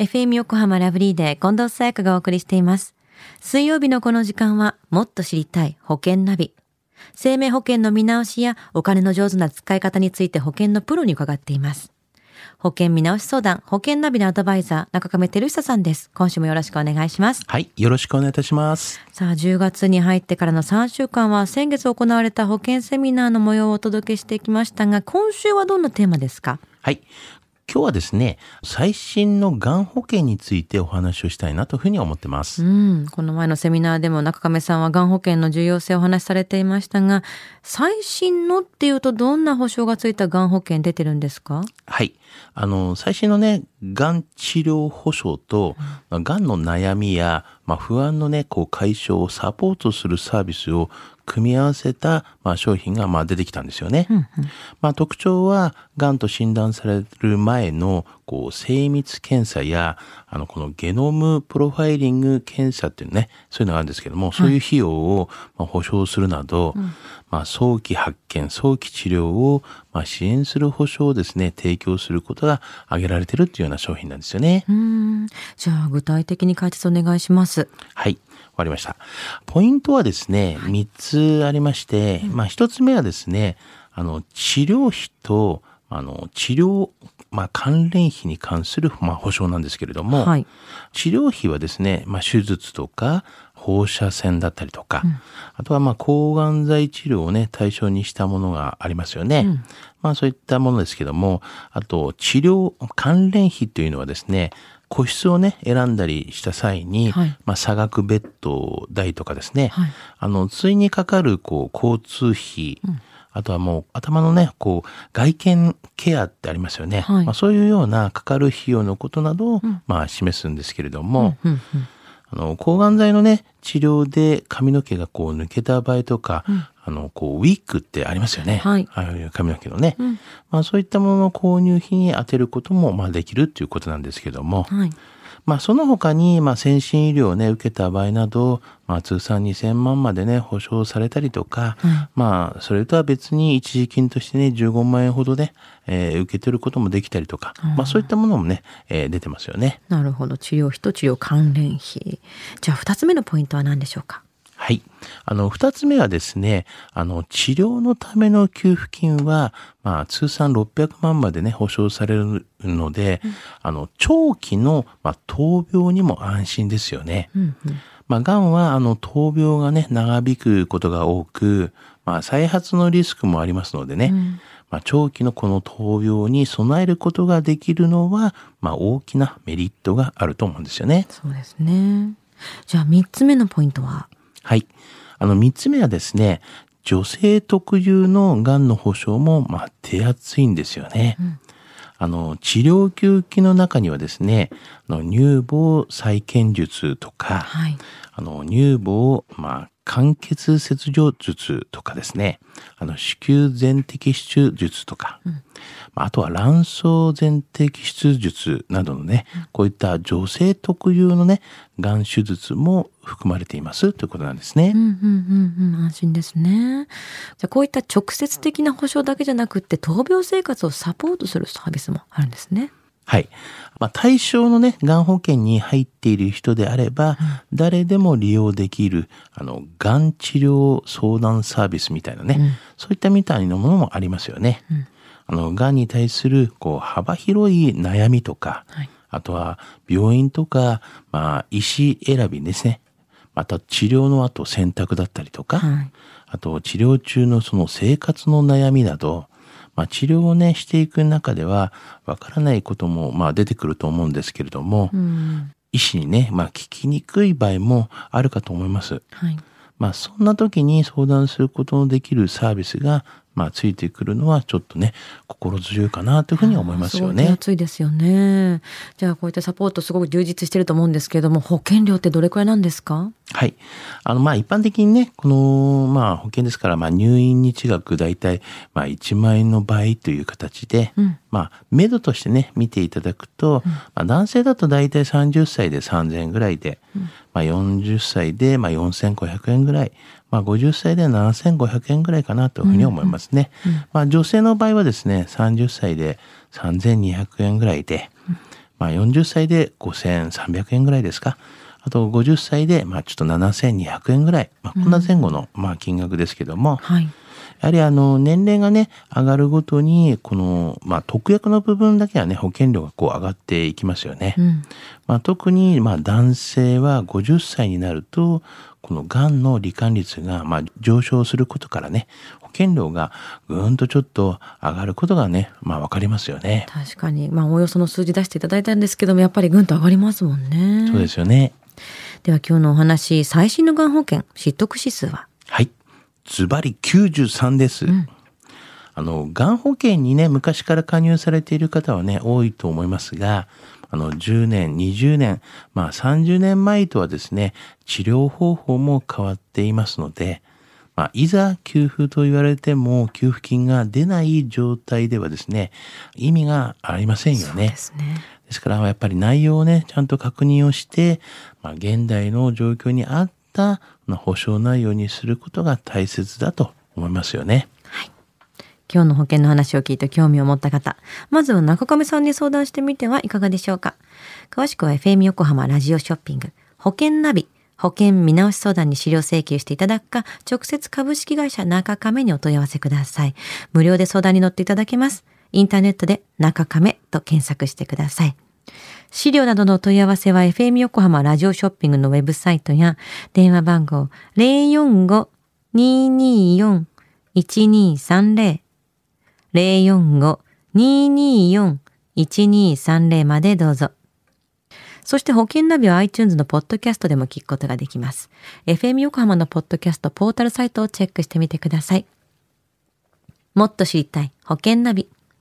FM 横浜ラブリーで近藤沙耶香がお送りしています。水曜日のこの時間は、もっと知りたい保険ナビ。生命保険の見直しやお金の上手な使い方について保険のプロに伺っています。保険見直し相談、保険ナビのアドバイザー、中亀照久さんです。今週もよろしくお願いします。はい。よろしくお願いいたします。さあ、10月に入ってからの3週間は先月行われた保険セミナーの模様をお届けしてきましたが、今週はどんなテーマですか？はい。今日はですね、最新のがん保険についてお話をしたいなというふうに思ってます。うん、この前のセミナーでも中亀さんはがん保険の重要性をお話しされていましたが、最新のっていうとどんな保証がついたがん保険出てるんですか？はい。あの、最新のね、がん治療保障と、まあがんの悩みや、まあ、不安のね、こう解消をサポートするサービスを組み合わせた、まあ、商品が、まあ、出てきたんですよね。まあ、特徴は、がんと診断される前の、こう、精密検査や、あの、このゲノムプロファイリング検査っていうね、そういうのがあるんですけども、そういう費用を、まあ、保証するなど、まあ、早期発見、早期治療を、まあ、支援する保証をですね、提供することが挙げられてるっていうような商品なんですよね。うん、じゃあ具体的に解説お願いします。はい。わかりました。ポイントはですね、3つありまして、まあ1つ目はですね、あの、治療費と、あの、治療、まあ関連費に関する、まあ保証なんですけれども、はい。治療費はですね、まあ手術とか、放射線だったりとか、あとはまあ抗がん剤治療をね、対象にしたものがありますよね。まあそういったものですけども、あと治療関連費というのはですね、個室をね、選んだりした際に、はい。まあ差額ベッド代とかですね、はい。あの、ついにかかるこう交通費、あとはもう頭のね、こう外見ケアってありますよね。はい。まあ、そういうようなかかる費用のことなどを、まあ示すんですけれども、うんうんあの、抗がん剤のね、治療で髪の毛がこう抜けた場合とか、あの、こう、ウィッグってありますよね。はいああいう髪の毛のね。まあそういったものの購入費に充てることも、まあできるっていうことなんですけども、はい。まあその他に、まあ先進医療をね、受けた場合など、まあ通算2000万までね、保証されたりとか、まあそれとは別に一時金としてね、15万円ほどね、えー受け取ることもできたりとか、まあそういったものもね、えー出てますよね。なるほど。治療費と治療関連費。じゃあ二つ目のポイントは何でしょうか？はい。あの、二つ目はですね、あの、治療のための給付金は、まあ、通算600万までね、保証されるので、あの、長期の、まあ、闘病にも安心ですよね。まあ、癌は、あの、闘病がね、長引くことが多く、まあ、再発のリスクもありますのでね、まあ、長期のこの闘病に備えることができるのは、まあ、大きなメリットがあると思うんですよね。そうですね。じゃあ三つ目のポイントは？はい。あの、三つ目はですね、女性特有の癌の保障も、まあ、手厚いんですよね。あの、治療給付金の中にはですね、あの乳房再建術とか、はい。あの、乳房、まあ、間欠切除術とかですね、あの、子宮全摘出術とか、まああとは卵巣全摘出術などのね、こういった女性特有のね、がん手術も含まれていますということなんですね。うんうんうんうん安心ですね。じゃあこういった直接的な保障だけじゃなくって闘病生活をサポートするサービスもあるんですね。はい。まあ、対象のね、がん保険に入っている人であれば、誰でも利用できる、あの、がん治療相談サービスみたいなね、そういったみたいなものもありますよね。あの、がんに対する、こう、幅広い悩みとか、はいあとは、病院とか、まあ、医師選びですね。また、治療の後選択だったりとか、はいあと、治療中のその生活の悩みなど、まあ、治療をね、していく中では、わからないことも、まあ、出てくると思うんですけれども、うん医師にね、まあ、聞きにくい場合もあるかと思います。はい。まあ、そんな時に相談することのできるサービスが、まあ、ついてくるのはちょっとね、心強いかなというふうに思いますよね。厚いですよね。じゃあこういったサポートすごく充実してると思うんですけれども、保険料ってどれくらいなんですか？はい。あの、まあ、一般的にね、この、まあ、保険ですから、まあ、入院日額大体、まあ、1万円の倍という形で、うんまあ、目処としてね、見ていただくと、まあ、男性だと大体30歳で3000円ぐらいで、まあ、40歳で、まあ、4500円ぐらい、まあ、50歳で7500円ぐらいかなというふうに思いますね。まあ、女性の場合はですね、30歳で3200円ぐらいで、まあ40歳で5300円ぐらいですか。あと50歳で、まあちょっと7200円ぐらい。まあこんな前後の、まあ金額ですけども、はい。やはりあの年齢がね上がるごとにこのまあ特約の部分だけはね保険料がこう上がっていきますよね。うん。まあ、特にまあ男性は50歳になるとこのがんの罹患率がまあ上昇することからね保険料がぐーんとちょっと上がることがねまあわかりますよね。確かに。まあ、おおよその数字出していただいたんですけども、やっぱりぐんと上がりますもんね。そうですよね。では今日のお話、最新のがん保険、失得指数は？はい。ズバリ93です。あの、がん保険にね、昔から加入されている方はね、多いと思いますが、あの、10年、20年、まあ30年前とはですね、治療方法も変わっていますので、まあ、いざ給付と言われても給付金が出ない状態ではですね、意味がありませんよね。ですね。ですからやっぱり内容をねちゃんと確認をして、まあ、現代の状況に合った保証内容にすることが大切だと思いますよね。今日の保険の話を聞いて興味を持った方、まずは中亀さんに相談してみてはいかがでしょうか。詳しくは FM 横浜ラジオショッピング、保険ナビ、保険見直し相談に資料請求していただくか、直接株式会社中亀にお問い合わせください。無料で相談に乗っていただけます。インターネットで中亀と検索してください。資料などの問い合わせは FM 横浜ラジオショッピングのウェブサイトや電話番号045-224-1230 045-224-1230までどうぞ。そして保険ナビは iTunes のポッドキャストでも聞くことができます。FM 横浜のポッドキャストポータルサイトをチェックしてみてください。もっと知りたい保険ナビ。